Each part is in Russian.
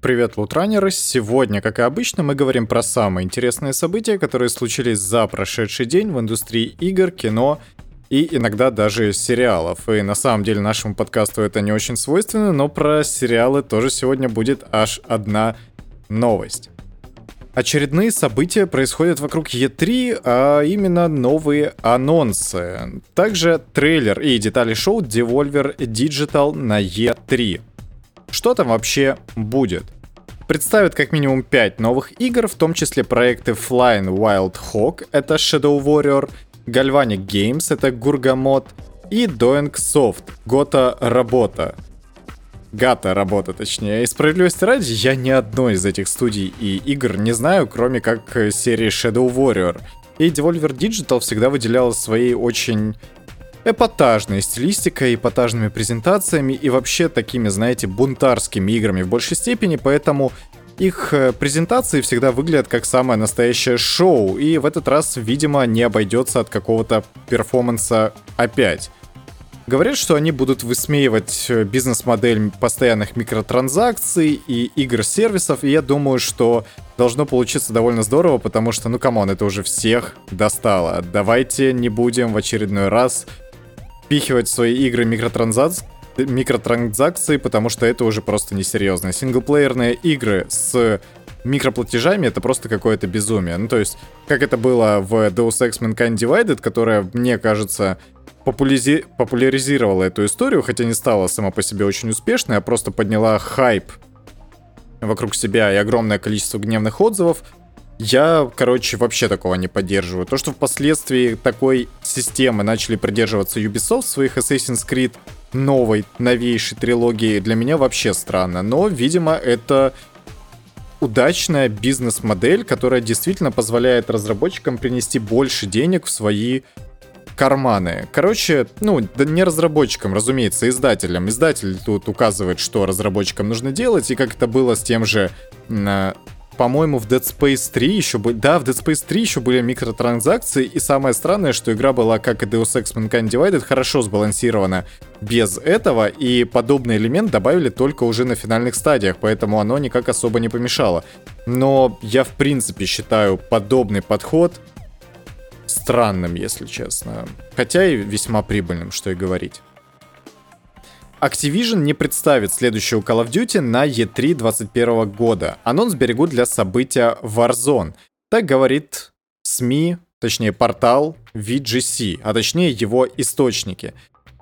Привет, лутранеры! Сегодня, как и обычно, мы говорим про самые интересные события, которые случились за прошедший день в индустрии игр, кино и иногда даже сериалов. И на самом деле нашему подкасту это не очень свойственно, но про сериалы тоже сегодня будет аж одна новость. Очередные события происходят вокруг E3, а именно новые анонсы. Также трейлер и детали шоу Devolver Digital на E3. Что там вообще будет? Представят как минимум 5 новых игр, в том числе проекты Flying Wild Hawk, это Shadow Warrior, Galvanic Games, это Gurgamot, и Doing Soft, Гота Работа. Гата работа, точнее. И справедливости ради, я ни одной из этих студий и игр не знаю, кроме как серии Shadow Warrior. И Devolver Digital всегда выделяла своей очень эпатажной стилистикой, эпатажными презентациями и вообще такими, знаете, бунтарскими играми в большей степени, поэтому их э, презентации всегда выглядят как самое настоящее шоу, и в этот раз, видимо, не обойдется от какого-то перформанса опять. Говорят, что они будут высмеивать э, бизнес-модель постоянных микротранзакций и игр-сервисов, и я думаю, что должно получиться довольно здорово, потому что, ну come on, это уже всех достало. Давайте не будем в очередной раз впихивать в свои игры микротранзакции, микротранзакции, потому что это уже просто несерьезно. Синглплеерные игры с микроплатежами это просто какое-то безумие. Ну, то есть, как это было в Deus Ex Mankind Divided, которая, мне кажется, популяризи... популяризировала эту историю, хотя не стала сама по себе очень успешной, а просто подняла хайп вокруг себя и огромное количество гневных отзывов, я, короче, вообще такого не поддерживаю. То, что впоследствии такой системы начали придерживаться Ubisoft в своих Assassin's Creed новой, новейшей трилогии, для меня вообще странно. Но, видимо, это удачная бизнес-модель, которая действительно позволяет разработчикам принести больше денег в свои карманы. Короче, ну, да не разработчикам, разумеется, издателям. Издатель тут указывает, что разработчикам нужно делать, и как это было с тем же по-моему, в Dead Space 3 еще были... Да, в Dead Space 3 еще были микротранзакции, и самое странное, что игра была, как и Deus Ex Mankind Divided, хорошо сбалансирована без этого, и подобный элемент добавили только уже на финальных стадиях, поэтому оно никак особо не помешало. Но я, в принципе, считаю подобный подход странным, если честно. Хотя и весьма прибыльным, что и говорить. Activision не представит следующую Call of Duty на E3 2021 года. Анонс берегут для события Warzone. Так говорит СМИ, точнее портал VGC, а точнее его источники.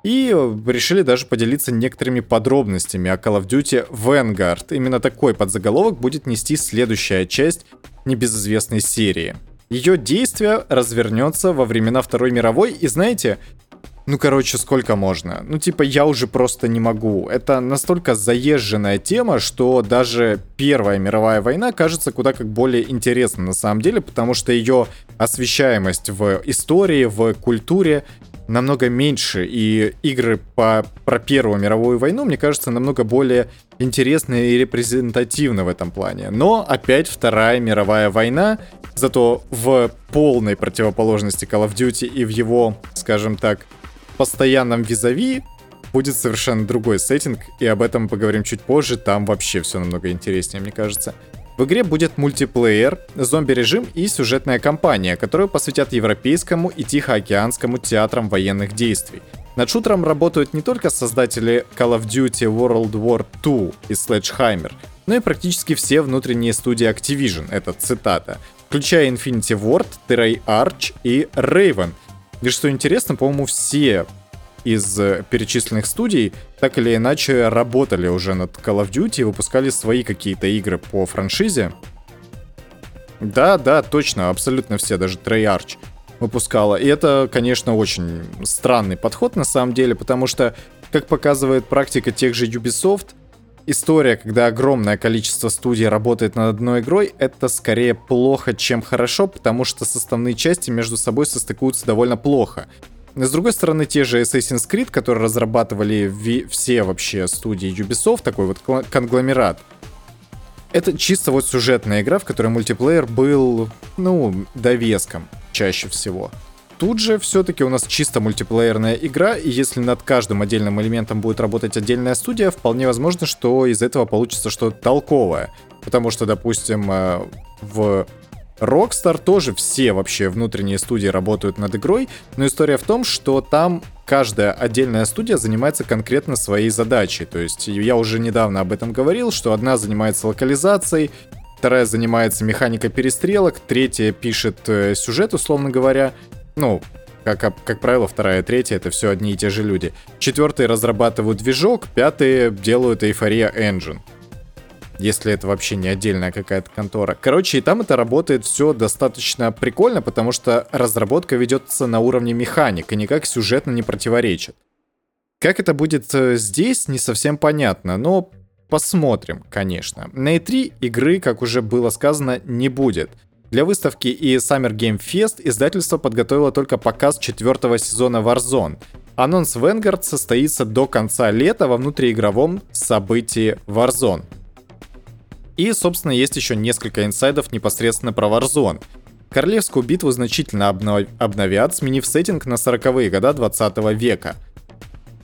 И решили даже поделиться некоторыми подробностями о Call of Duty Vanguard. Именно такой подзаголовок будет нести следующая часть небезызвестной серии. Ее действие развернется во времена Второй мировой, и знаете, ну, короче, сколько можно? Ну, типа, я уже просто не могу. Это настолько заезженная тема, что даже Первая мировая война кажется куда как более интересной на самом деле, потому что ее освещаемость в истории, в культуре намного меньше, и игры по, про Первую мировую войну, мне кажется, намного более интересны и репрезентативны в этом плане. Но опять Вторая мировая война, зато в полной противоположности Call of Duty и в его, скажем так, постоянном визави будет совершенно другой сеттинг, и об этом поговорим чуть позже, там вообще все намного интереснее, мне кажется. В игре будет мультиплеер, зомби-режим и сюжетная кампания, которую посвятят европейскому и тихоокеанскому театрам военных действий. Над шутером работают не только создатели Call of Duty World War II и Sledgehammer, но и практически все внутренние студии Activision, это цитата, включая Infinity Ward, Treyarch и Raven — и что интересно, по-моему, все из э, перечисленных студий так или иначе работали уже над Call of Duty и выпускали свои какие-то игры по франшизе. Да, да, точно, абсолютно все, даже Treyarch выпускала. И это, конечно, очень странный подход на самом деле, потому что, как показывает практика тех же Ubisoft, история, когда огромное количество студий работает над одной игрой, это скорее плохо, чем хорошо, потому что составные части между собой состыкуются довольно плохо. С другой стороны, те же Assassin's Creed, которые разрабатывали все вообще студии Ubisoft, такой вот конгломерат, это чисто вот сюжетная игра, в которой мультиплеер был, ну, довеском чаще всего. Тут же все-таки у нас чисто мультиплеерная игра, и если над каждым отдельным элементом будет работать отдельная студия, вполне возможно, что из этого получится что-то толковое. Потому что, допустим, э, в Rockstar тоже все вообще внутренние студии работают над игрой, но история в том, что там каждая отдельная студия занимается конкретно своей задачей. То есть я уже недавно об этом говорил, что одна занимается локализацией, вторая занимается механикой перестрелок, третья пишет э, сюжет, условно говоря. Ну, как, как правило, вторая и третья это все одни и те же люди. Четвертые разрабатывают движок, пятые делают эйфория engine если это вообще не отдельная какая-то контора. Короче, и там это работает все достаточно прикольно, потому что разработка ведется на уровне механик и никак сюжетно не противоречит. Как это будет э, здесь, не совсем понятно, но посмотрим, конечно. На E3 игры, как уже было сказано, не будет. Для выставки и Summer Game Fest издательство подготовило только показ четвертого сезона Warzone. Анонс Vanguard состоится до конца лета во внутриигровом событии Warzone. И, собственно, есть еще несколько инсайдов непосредственно про Warzone. Королевскую битву значительно обнов... обновят, сменив сеттинг на 40-е года 20 века.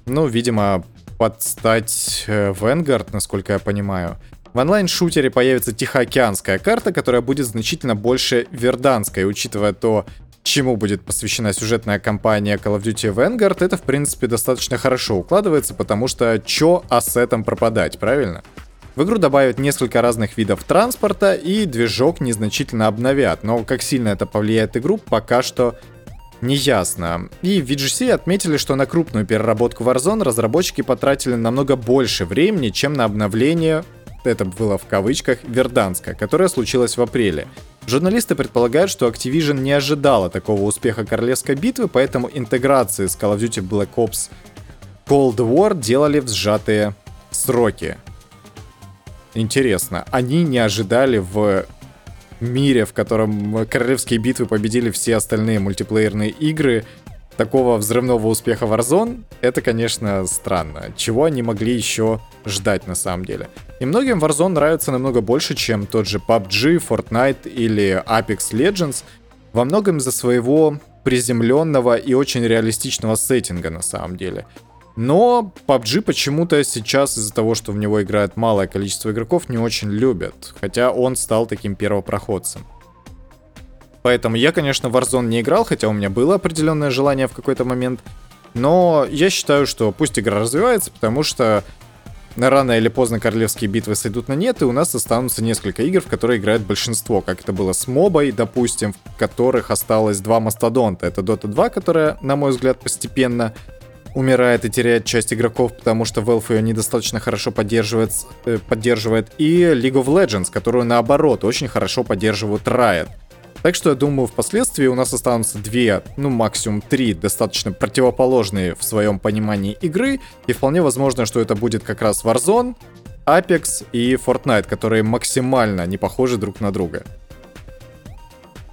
Ну, видимо, под стать э, Vanguard, насколько я понимаю. В онлайн-шутере появится Тихоокеанская карта, которая будет значительно больше верданской, учитывая то, чему будет посвящена сюжетная кампания Call of Duty Vanguard, это, в принципе, достаточно хорошо укладывается, потому что чё ассетом пропадать, правильно? В игру добавят несколько разных видов транспорта и движок незначительно обновят, но как сильно это повлияет игру, пока что не ясно. И в VGC отметили, что на крупную переработку Warzone разработчики потратили намного больше времени, чем на обновление, это было в кавычках, Верданска, которое случилось в апреле. Журналисты предполагают, что Activision не ожидала такого успеха королевской битвы, поэтому интеграции с Call of Duty Black Ops Cold War делали в сжатые сроки. Интересно, они не ожидали в мире, в котором королевские битвы победили все остальные мультиплеерные игры, такого взрывного успеха Warzone, это, конечно, странно. Чего они могли еще ждать на самом деле? И многим Warzone нравится намного больше, чем тот же PUBG, Fortnite или Apex Legends, во многом из-за своего приземленного и очень реалистичного сеттинга на самом деле. Но PUBG почему-то сейчас из-за того, что в него играет малое количество игроков, не очень любят. Хотя он стал таким первопроходцем. Поэтому я, конечно, Warzone не играл, хотя у меня было определенное желание в какой-то момент. Но я считаю, что пусть игра развивается, потому что рано или поздно королевские битвы сойдут на нет, и у нас останутся несколько игр, в которые играет большинство, как это было с Мобой, допустим, в которых осталось два мастодонта. Это Dota 2, которая, на мой взгляд, постепенно умирает и теряет часть игроков, потому что Valve ее недостаточно хорошо поддерживает, э, поддерживает, и League of Legends, которую наоборот очень хорошо поддерживают Riot. Так что я думаю, впоследствии у нас останутся две, ну максимум три достаточно противоположные в своем понимании игры, и вполне возможно, что это будет как раз Warzone, Apex и Fortnite, которые максимально не похожи друг на друга.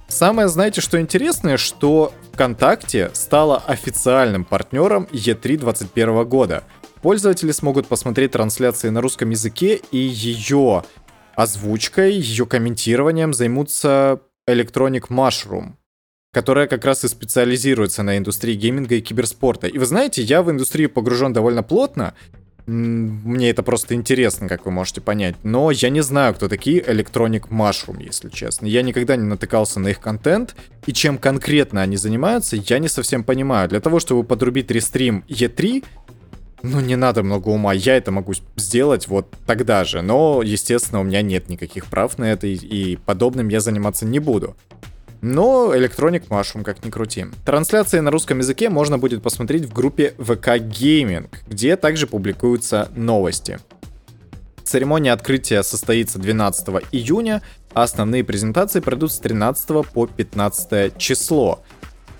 Самое, знаете, что интересное, что ВКонтакте стала официальным партнером E3 2021 года. Пользователи смогут посмотреть трансляции на русском языке и ее озвучкой, ее комментированием займутся Electronic Mushroom, которая как раз и специализируется на индустрии гейминга и киберспорта. И вы знаете, я в индустрию погружен довольно плотно, мне это просто интересно, как вы можете понять. Но я не знаю, кто такие Electronic Mushroom, если честно. Я никогда не натыкался на их контент. И чем конкретно они занимаются, я не совсем понимаю. Для того, чтобы подрубить рестрим E3, ну, не надо много ума, я это могу сделать вот тогда же. Но, естественно, у меня нет никаких прав на это, и подобным я заниматься не буду. Но Electronic Mushroom, как ни крути. Трансляции на русском языке можно будет посмотреть в группе VK Gaming, где также публикуются новости. Церемония открытия состоится 12 июня, а основные презентации пройдут с 13 по 15 число.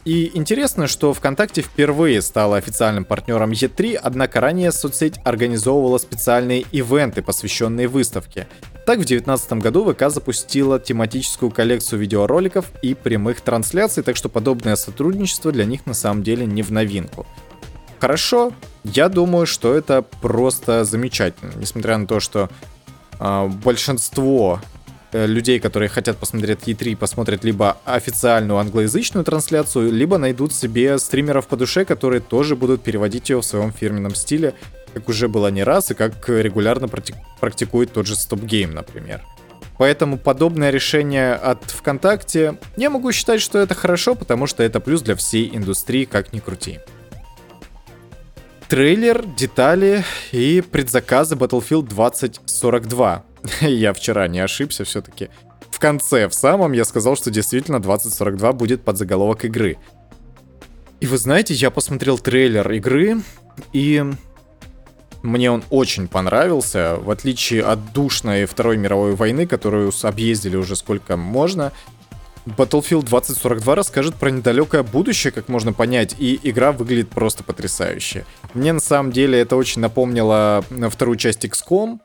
И интересно, что ВКонтакте впервые стала официальным партнером E3, однако ранее соцсеть организовывала специальные ивенты, посвященные выставке. Так, в 2019 году ВК запустила тематическую коллекцию видеороликов и прямых трансляций, так что подобное сотрудничество для них на самом деле не в новинку. Хорошо, я думаю, что это просто замечательно, несмотря на то, что э, большинство людей, которые хотят посмотреть E3, посмотрят либо официальную англоязычную трансляцию, либо найдут себе стримеров по душе, которые тоже будут переводить ее в своем фирменном стиле, как уже было не раз, и как регулярно практикует тот же Stop Game, например. Поэтому подобное решение от ВКонтакте, я могу считать, что это хорошо, потому что это плюс для всей индустрии, как ни крути. Трейлер, детали и предзаказы Battlefield 2042. я вчера не ошибся все-таки. В конце, в самом, я сказал, что действительно 2042 будет под заголовок игры. И вы знаете, я посмотрел трейлер игры, и мне он очень понравился, в отличие от душной Второй мировой войны, которую объездили уже сколько можно. Battlefield 2042 расскажет про недалекое будущее, как можно понять, и игра выглядит просто потрясающе. Мне на самом деле это очень напомнило вторую часть XCOM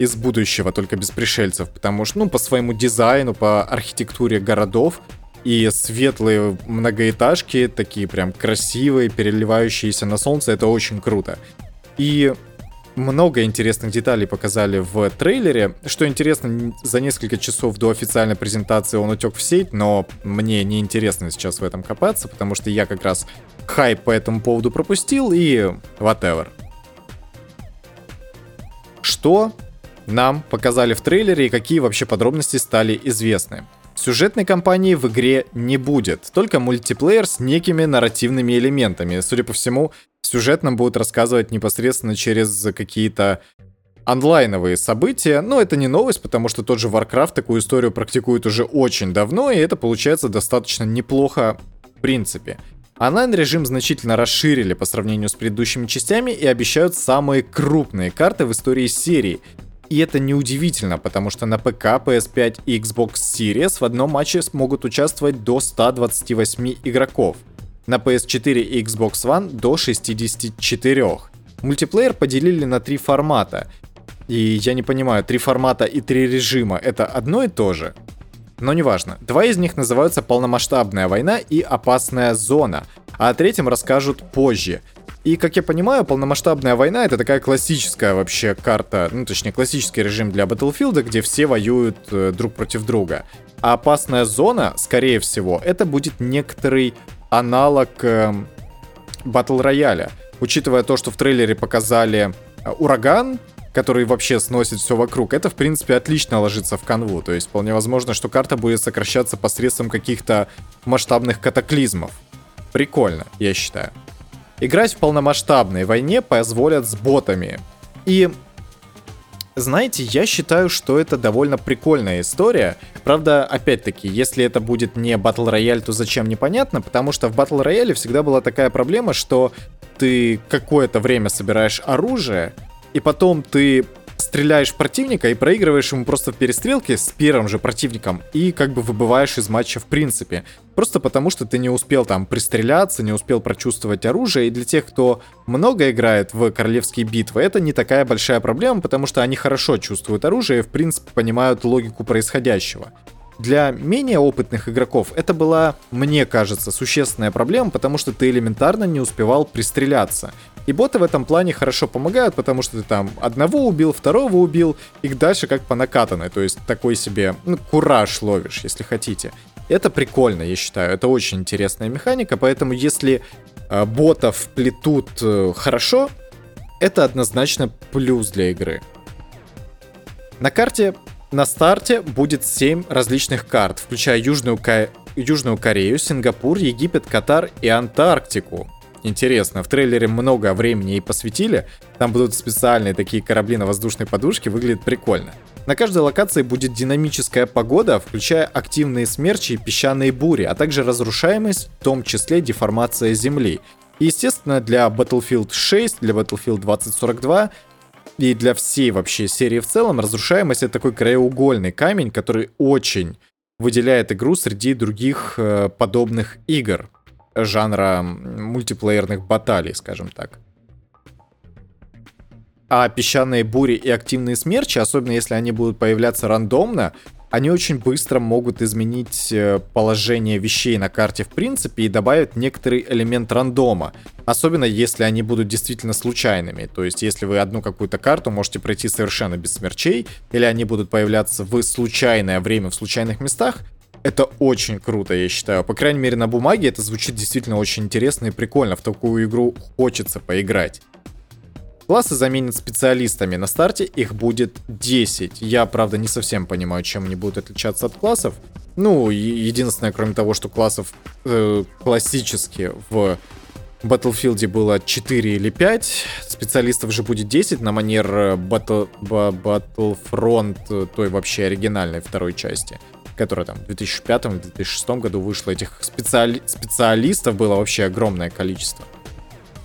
из будущего, только без пришельцев, потому что, ну, по своему дизайну, по архитектуре городов, и светлые многоэтажки, такие прям красивые, переливающиеся на солнце, это очень круто. И много интересных деталей показали в трейлере. Что интересно, за несколько часов до официальной презентации он утек в сеть, но мне не интересно сейчас в этом копаться, потому что я как раз хайп по этому поводу пропустил и whatever. Что нам показали в трейлере и какие вообще подробности стали известны? Сюжетной кампании в игре не будет, только мультиплеер с некими нарративными элементами. Судя по всему, сюжет нам будут рассказывать непосредственно через какие-то онлайновые события, но это не новость, потому что тот же Warcraft такую историю практикует уже очень давно, и это получается достаточно неплохо в принципе. Онлайн-режим значительно расширили по сравнению с предыдущими частями и обещают самые крупные карты в истории серии, и это неудивительно, потому что на ПК, PS5 и Xbox Series в одном матче смогут участвовать до 128 игроков. На PS4 и Xbox One до 64. Мультиплеер поделили на три формата. И я не понимаю, три формата и три режима это одно и то же? Но неважно. Два из них называются «Полномасштабная война» и «Опасная зона», а о третьем расскажут позже. И, как я понимаю, полномасштабная война это такая классическая вообще карта, ну точнее классический режим для Battlefield, где все воюют э, друг против друга. А опасная зона, скорее всего, это будет некоторый аналог э, Battle Royale. Учитывая то, что в трейлере показали э, ураган, который вообще сносит все вокруг, это, в принципе, отлично ложится в канву. То есть, вполне возможно, что карта будет сокращаться посредством каких-то масштабных катаклизмов. Прикольно, я считаю. Играть в полномасштабной войне позволят с ботами. И знаете, я считаю, что это довольно прикольная история. Правда, опять-таки, если это будет не Battle Royale, то зачем непонятно, потому что в Battle Royale всегда была такая проблема, что ты какое-то время собираешь оружие, и потом ты стреляешь противника и проигрываешь ему просто в перестрелке с первым же противником и как бы выбываешь из матча в принципе. Просто потому, что ты не успел там пристреляться, не успел прочувствовать оружие. И для тех, кто много играет в королевские битвы, это не такая большая проблема, потому что они хорошо чувствуют оружие и в принципе понимают логику происходящего. Для менее опытных игроков это была, мне кажется, существенная проблема, потому что ты элементарно не успевал пристреляться. И боты в этом плане хорошо помогают, потому что ты там одного убил, второго убил, и дальше как по накатанной. То есть такой себе, ну, кураж ловишь, если хотите. Это прикольно, я считаю. Это очень интересная механика, поэтому если э, ботов плетут э, хорошо, это однозначно плюс для игры. На карте на старте будет 7 различных карт, включая Южную, Ка... Южную Корею, Сингапур, Египет, Катар и Антарктику. Интересно, в трейлере много времени и посвятили. Там будут специальные такие корабли на воздушной подушке, выглядит прикольно. На каждой локации будет динамическая погода, включая активные смерчи и песчаные бури, а также разрушаемость, в том числе деформация Земли. И, естественно, для Battlefield 6, для Battlefield 2042 и для всей вообще серии в целом разрушаемость это такой краеугольный камень, который очень выделяет игру среди других э, подобных игр жанра мультиплеерных баталий, скажем так. А песчаные бури и активные смерчи, особенно если они будут появляться рандомно, они очень быстро могут изменить э, положение вещей на карте в принципе и добавить некоторый элемент рандома. Особенно если они будут действительно случайными. То есть если вы одну какую-то карту можете пройти совершенно без смерчей, или они будут появляться в случайное время в случайных местах, это очень круто, я считаю. По крайней мере, на бумаге это звучит действительно очень интересно и прикольно. В такую игру хочется поиграть. Классы заменят специалистами. На старте их будет 10. Я, правда, не совсем понимаю, чем они будут отличаться от классов. Ну, единственное, кроме того, что классов э, классически в Battlefield было 4 или 5, специалистов же будет 10 на манер э, Battle, Battlefront э, той вообще оригинальной второй части, которая там в 2005-2006 году вышла. Этих специали... специалистов было вообще огромное количество.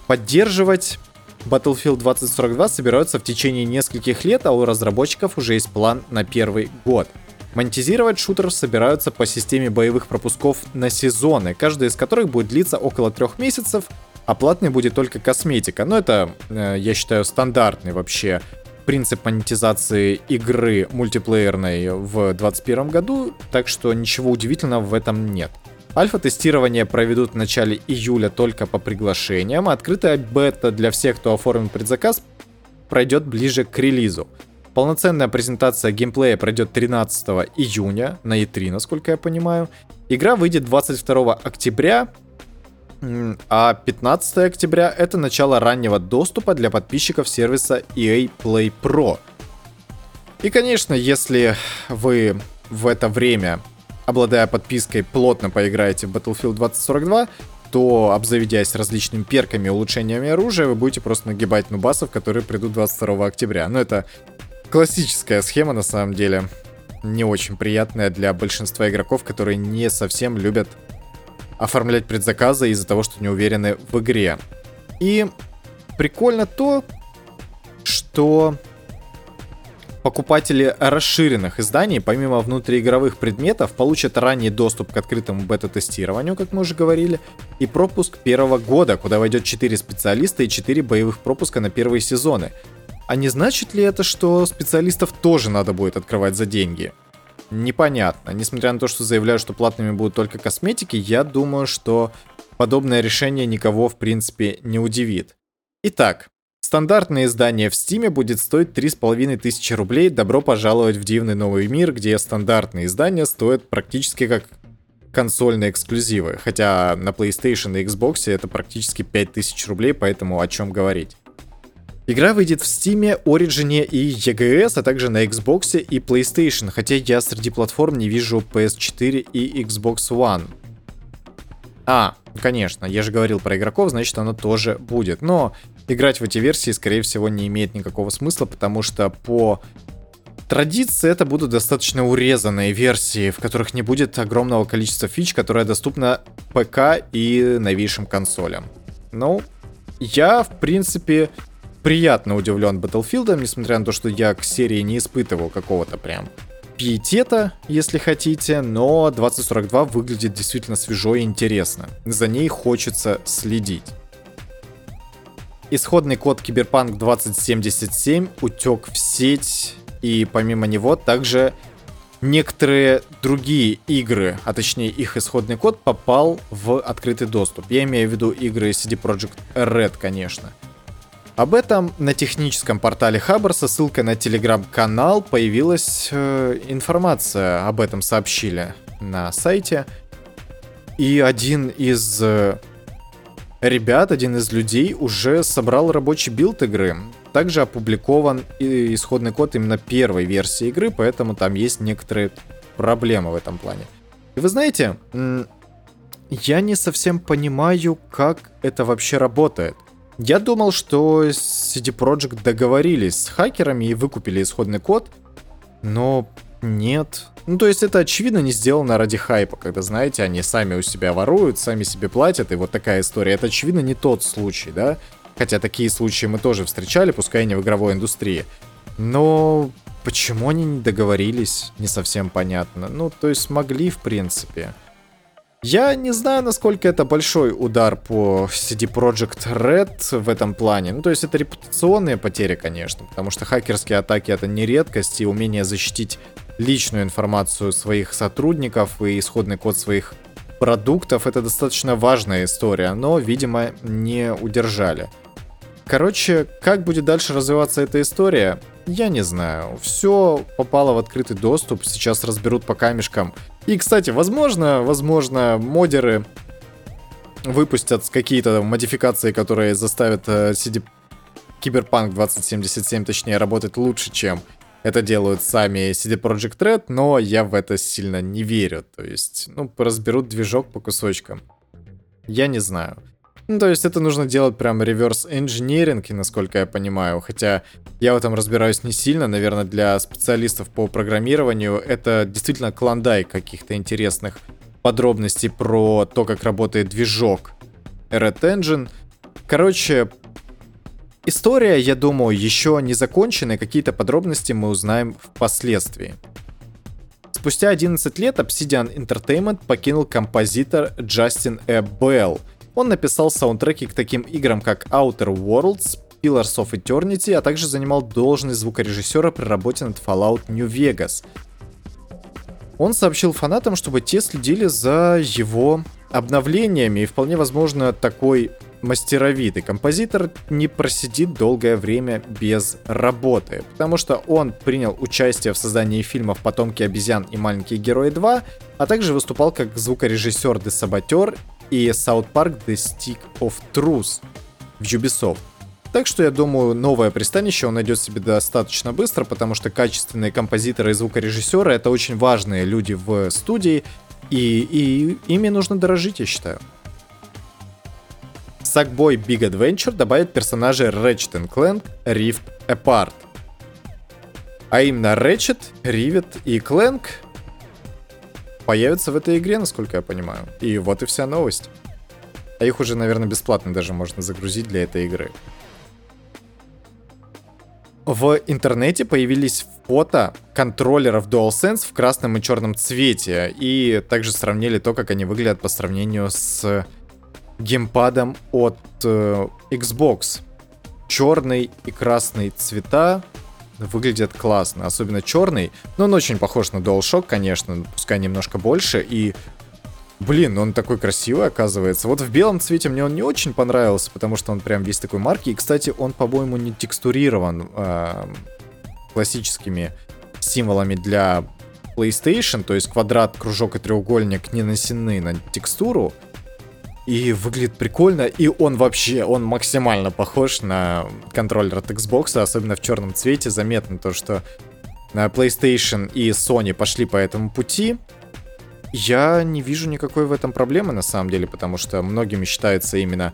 Поддерживать Battlefield 2042 собираются в течение нескольких лет, а у разработчиков уже есть план на первый год. Монетизировать шутер собираются по системе боевых пропусков на сезоны, каждый из которых будет длиться около трех месяцев, а платной будет только косметика. Но это, э, я считаю, стандартный вообще принцип монетизации игры мультиплеерной в 2021 году, так что ничего удивительного в этом нет. Альфа-тестирование проведут в начале июля только по приглашениям, а открытая бета для всех, кто оформил предзаказ, пройдет ближе к релизу. Полноценная презентация геймплея пройдет 13 июня на E3, насколько я понимаю. Игра выйдет 22 октября, а 15 октября это начало раннего доступа для подписчиков сервиса EA Play Pro. И, конечно, если вы в это время обладая подпиской, плотно поиграете в Battlefield 2042, то, обзаведясь различными перками и улучшениями оружия, вы будете просто нагибать нубасов, которые придут 22 октября. Но это классическая схема, на самом деле. Не очень приятная для большинства игроков, которые не совсем любят оформлять предзаказы из-за того, что не уверены в игре. И прикольно то, что покупатели расширенных изданий, помимо внутриигровых предметов, получат ранний доступ к открытому бета-тестированию, как мы уже говорили, и пропуск первого года, куда войдет 4 специалиста и 4 боевых пропуска на первые сезоны. А не значит ли это, что специалистов тоже надо будет открывать за деньги? Непонятно. Несмотря на то, что заявляют, что платными будут только косметики, я думаю, что подобное решение никого в принципе не удивит. Итак, Стандартное издание в Steam будет стоить 3500 рублей. Добро пожаловать в дивный новый мир, где стандартные издания стоят практически как консольные эксклюзивы. Хотя на PlayStation и Xbox это практически 5000 рублей, поэтому о чем говорить. Игра выйдет в Steam, Origin и EGS, а также на Xbox и PlayStation, хотя я среди платформ не вижу PS4 и Xbox One. А, конечно, я же говорил про игроков, значит оно тоже будет. Но играть в эти версии, скорее всего, не имеет никакого смысла, потому что по традиции это будут достаточно урезанные версии, в которых не будет огромного количества фич, которое доступно ПК и новейшим консолям. Ну, я, в принципе, приятно удивлен Battlefield, несмотря на то, что я к серии не испытывал какого-то прям пиетета, если хотите, но 2042 выглядит действительно свежо и интересно. За ней хочется следить. Исходный код Киберпанк 2077 утек в сеть, и помимо него также некоторые другие игры, а точнее их исходный код попал в открытый доступ. Я имею в виду игры CD Projekt Red, конечно. Об этом на техническом портале Хабр со ссылкой на телеграм-канал появилась э, информация, об этом сообщили на сайте. И один из э, ребят, один из людей уже собрал рабочий билд игры. Также опубликован исходный код именно первой версии игры, поэтому там есть некоторые проблемы в этом плане. И вы знаете, я не совсем понимаю, как это вообще работает. Я думал, что CD Projekt договорились с хакерами и выкупили исходный код, но нет. Ну, то есть это очевидно не сделано ради хайпа, когда, знаете, они сами у себя воруют, сами себе платят, и вот такая история. Это, очевидно, не тот случай, да? Хотя такие случаи мы тоже встречали, пускай не в игровой индустрии. Но почему они не договорились, не совсем понятно. Ну, то есть смогли, в принципе. Я не знаю, насколько это большой удар по CD Projekt Red в этом плане. Ну, то есть это репутационные потери, конечно, потому что хакерские атаки это не редкость, и умение защитить личную информацию своих сотрудников и исходный код своих продуктов. Это достаточно важная история, но, видимо, не удержали. Короче, как будет дальше развиваться эта история, я не знаю. Все попало в открытый доступ, сейчас разберут по камешкам. И, кстати, возможно, возможно, модеры выпустят какие-то модификации, которые заставят CD Киберпанк 2077, точнее, работать лучше, чем это делают сами CD Projekt Red, но я в это сильно не верю. То есть, ну, разберут движок по кусочкам. Я не знаю. Ну, то есть это нужно делать прям реверс инженеринг, насколько я понимаю. Хотя я в этом разбираюсь не сильно. Наверное, для специалистов по программированию это действительно кландай каких-то интересных подробностей про то, как работает движок Red Engine. Короче, История, я думаю, еще не закончена, и какие-то подробности мы узнаем впоследствии. Спустя 11 лет Obsidian Entertainment покинул композитор Джастин Э. Белл. Он написал саундтреки к таким играм, как Outer Worlds, Pillars of Eternity, а также занимал должность звукорежиссера при работе над Fallout New Vegas. Он сообщил фанатам, чтобы те следили за его обновлениями, и вполне возможно такой мастеровитый композитор не просидит долгое время без работы, потому что он принял участие в создании фильмов «Потомки обезьян» и «Маленькие герои 2», а также выступал как звукорежиссер The Saboteur и South Park The Stick of Truth в Ubisoft. Так что я думаю, новое пристанище он найдет себе достаточно быстро, потому что качественные композиторы и звукорежиссеры это очень важные люди в студии, и, и ими нужно дорожить, я считаю. Sackboy Big Adventure добавит персонажей Ratchet Clank Rift Apart. А именно Ratchet, Rivet и Clank появятся в этой игре, насколько я понимаю. И вот и вся новость. А их уже, наверное, бесплатно даже можно загрузить для этой игры. В интернете появились фото контроллеров DualSense в красном и черном цвете. И также сравнили то, как они выглядят по сравнению с геймпадом от э, Xbox. Черный и красный цвета выглядят классно, особенно черный, но он очень похож на DualShock, конечно, пускай немножко больше, и Блин, он такой красивый, оказывается. Вот в белом цвете мне он не очень понравился, потому что он прям весь такой марки. И, кстати, он, по-моему, не текстурирован э, классическими символами для PlayStation. То есть квадрат, кружок и треугольник не нанесены на текстуру. И выглядит прикольно, и он вообще, он максимально похож на контроллер от Xbox, особенно в черном цвете. Заметно то, что PlayStation и Sony пошли по этому пути. Я не вижу никакой в этом проблемы на самом деле, потому что многими считается именно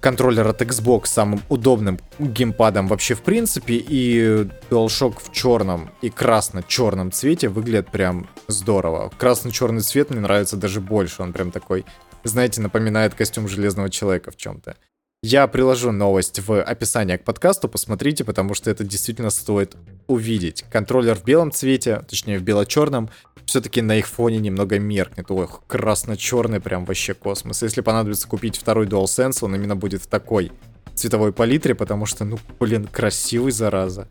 контроллер от Xbox самым удобным геймпадом вообще в принципе, и DualShock в черном и красно-черном цвете выглядит прям здорово. Красно-черный цвет мне нравится даже больше, он прям такой знаете, напоминает костюм Железного Человека в чем-то. Я приложу новость в описание к подкасту, посмотрите, потому что это действительно стоит увидеть. Контроллер в белом цвете, точнее в бело-черном, все-таки на их фоне немного меркнет. Ох, красно-черный прям вообще космос. Если понадобится купить второй DualSense, он именно будет в такой цветовой палитре, потому что, ну, блин, красивый, зараза.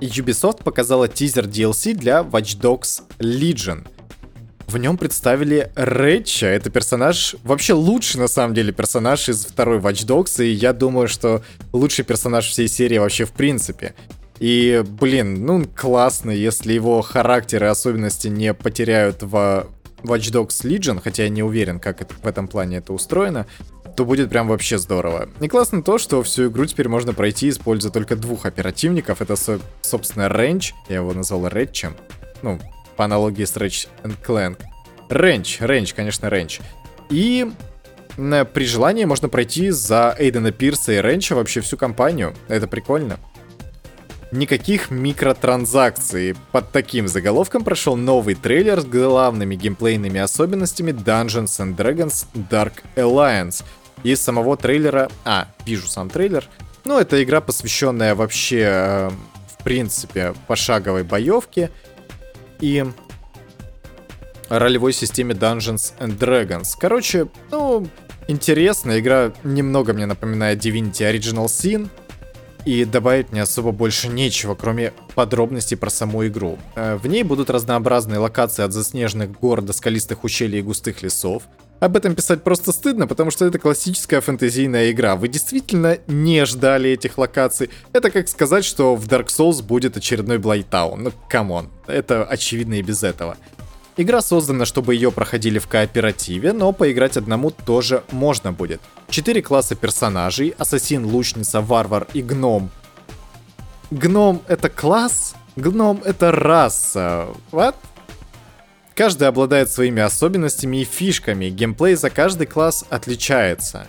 Ubisoft показала тизер DLC для Watch Dogs Legion — в нем представили Рэтча. Это персонаж, вообще лучший на самом деле персонаж из второй Watch Dogs, и я думаю, что лучший персонаж всей серии вообще в принципе. И, блин, ну классно, если его характер и особенности не потеряют в Watch Dogs Legion, хотя я не уверен, как это, в этом плане это устроено, то будет прям вообще здорово. И классно то, что всю игру теперь можно пройти, используя только двух оперативников. Это, собственно, Рэнч, я его назвал Рэтчем. Ну, аналогии с Ratchet Clank. Рэнч, Рэнч, конечно, Рэнч. И при желании можно пройти за Эйдена Пирса и Рэнча вообще всю компанию. Это прикольно. Никаких микротранзакций. Под таким заголовком прошел новый трейлер с главными геймплейными особенностями Dungeons and Dragons Dark Alliance. Из самого трейлера... А, вижу сам трейлер. Ну, это игра, посвященная вообще, э, в принципе, пошаговой боевке и ролевой системе Dungeons and Dragons. Короче, ну, интересная игра, немного мне напоминает Divinity Original Sin. и добавить мне особо больше нечего, кроме подробностей про саму игру. Э, в ней будут разнообразные локации от заснеженных гор до скалистых ущелий и густых лесов. Об этом писать просто стыдно, потому что это классическая фэнтезийная игра. Вы действительно не ждали этих локаций. Это как сказать, что в Dark Souls будет очередной Blighttown. Ну, come on. Это очевидно и без этого. Игра создана, чтобы ее проходили в кооперативе, но поиграть одному тоже можно будет. Четыре класса персонажей, ассасин, лучница, варвар и гном. Гном это класс? Гном это раса. What? Каждый обладает своими особенностями и фишками, геймплей за каждый класс отличается.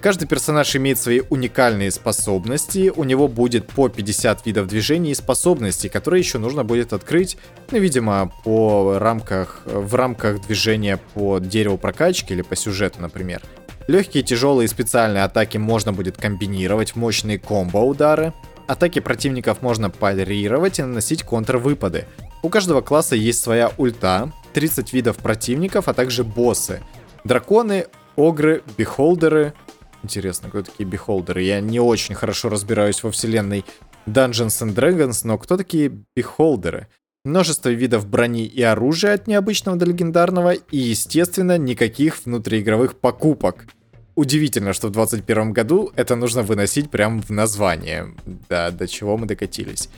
Каждый персонаж имеет свои уникальные способности, у него будет по 50 видов движений и способностей, которые еще нужно будет открыть, ну, видимо, по рамках, в рамках движения по дереву прокачки или по сюжету, например. Легкие, тяжелые и специальные атаки можно будет комбинировать в мощные комбо-удары. Атаки противников можно парировать и наносить контрвыпады. У каждого класса есть своя ульта, 30 видов противников, а также боссы. Драконы, огры, бихолдеры, Интересно, кто такие бихолдеры? Я не очень хорошо разбираюсь во вселенной Dungeons and Dragons, но кто такие бихолдеры? Множество видов брони и оружия от необычного до легендарного, и, естественно, никаких внутриигровых покупок. Удивительно, что в 2021 году это нужно выносить прямо в название. Да, до чего мы докатились.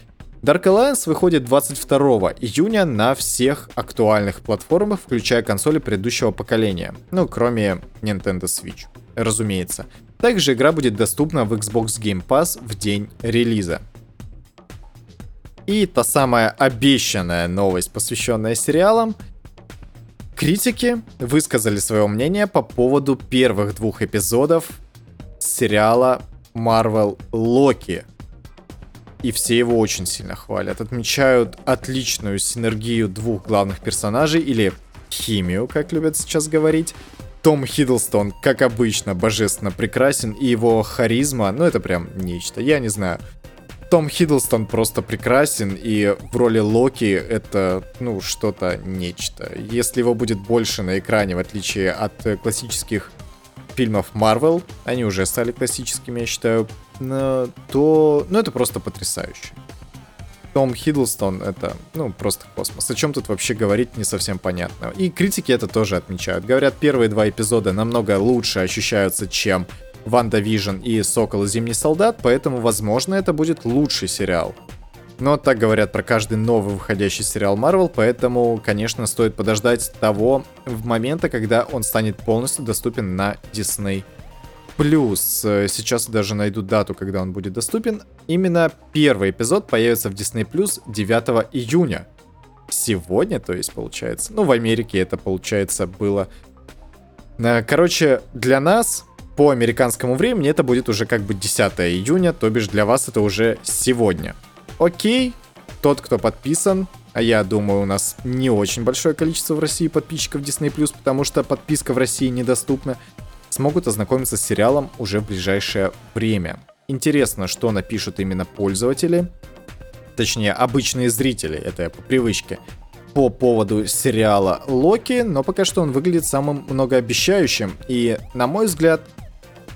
Dark Alliance выходит 22 июня на всех актуальных платформах, включая консоли предыдущего поколения. Ну, кроме Nintendo Switch разумеется. Также игра будет доступна в Xbox Game Pass в день релиза. И та самая обещанная новость, посвященная сериалам. Критики высказали свое мнение по поводу первых двух эпизодов сериала Marvel Локи. И все его очень сильно хвалят. Отмечают отличную синергию двух главных персонажей, или химию, как любят сейчас говорить. Том Хиддлстон, как обычно, божественно прекрасен, и его харизма, ну это прям нечто, я не знаю. Том Хиддлстон просто прекрасен, и в роли Локи это, ну, что-то нечто. Если его будет больше на экране, в отличие от классических фильмов Marvel, они уже стали классическими, я считаю, то, ну, это просто потрясающе. Том Хиддлстон — это, ну, просто космос. О чем тут вообще говорить, не совсем понятно. И критики это тоже отмечают. Говорят, первые два эпизода намного лучше ощущаются, чем WandaVision и Сокол и Зимний Солдат, поэтому, возможно, это будет лучший сериал. Но так говорят про каждый новый выходящий сериал Marvel, поэтому, конечно, стоит подождать того момента, когда он станет полностью доступен на Disney Plus, э, сейчас даже найду дату, когда он будет доступен. Именно первый эпизод появится в Disney Plus 9 июня. Сегодня, то есть, получается. Ну, в Америке это, получается, было... Э, короче, для нас, по американскому времени, это будет уже как бы 10 июня, то бишь для вас это уже сегодня. Окей, тот, кто подписан, а я думаю, у нас не очень большое количество в России подписчиков Disney+, потому что подписка в России недоступна смогут ознакомиться с сериалом уже в ближайшее время. Интересно, что напишут именно пользователи, точнее обычные зрители, это по привычке, по поводу сериала Локи, но пока что он выглядит самым многообещающим и, на мой взгляд,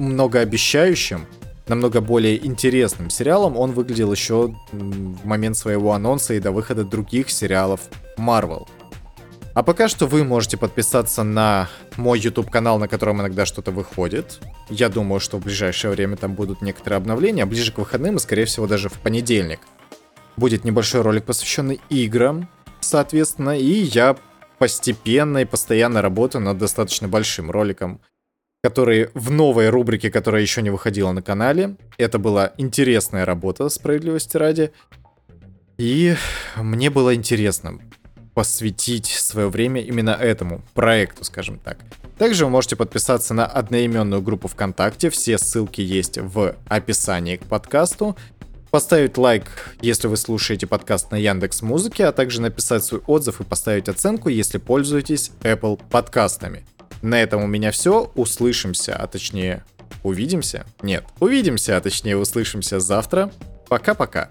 многообещающим, намного более интересным сериалом он выглядел еще в момент своего анонса и до выхода других сериалов Marvel. А пока что вы можете подписаться на мой YouTube канал, на котором иногда что-то выходит. Я думаю, что в ближайшее время там будут некоторые обновления, ближе к выходным и, скорее всего, даже в понедельник. Будет небольшой ролик, посвященный играм, соответственно, и я постепенно и постоянно работаю над достаточно большим роликом, который в новой рубрике, которая еще не выходила на канале. Это была интересная работа, справедливости ради. И мне было интересно посвятить свое время именно этому проекту, скажем так. Также вы можете подписаться на одноименную группу ВКонтакте, все ссылки есть в описании к подкасту. Поставить лайк, если вы слушаете подкаст на Яндекс Музыке, а также написать свой отзыв и поставить оценку, если пользуетесь Apple подкастами. На этом у меня все. Услышимся, а точнее увидимся. Нет, увидимся, а точнее услышимся завтра. Пока-пока.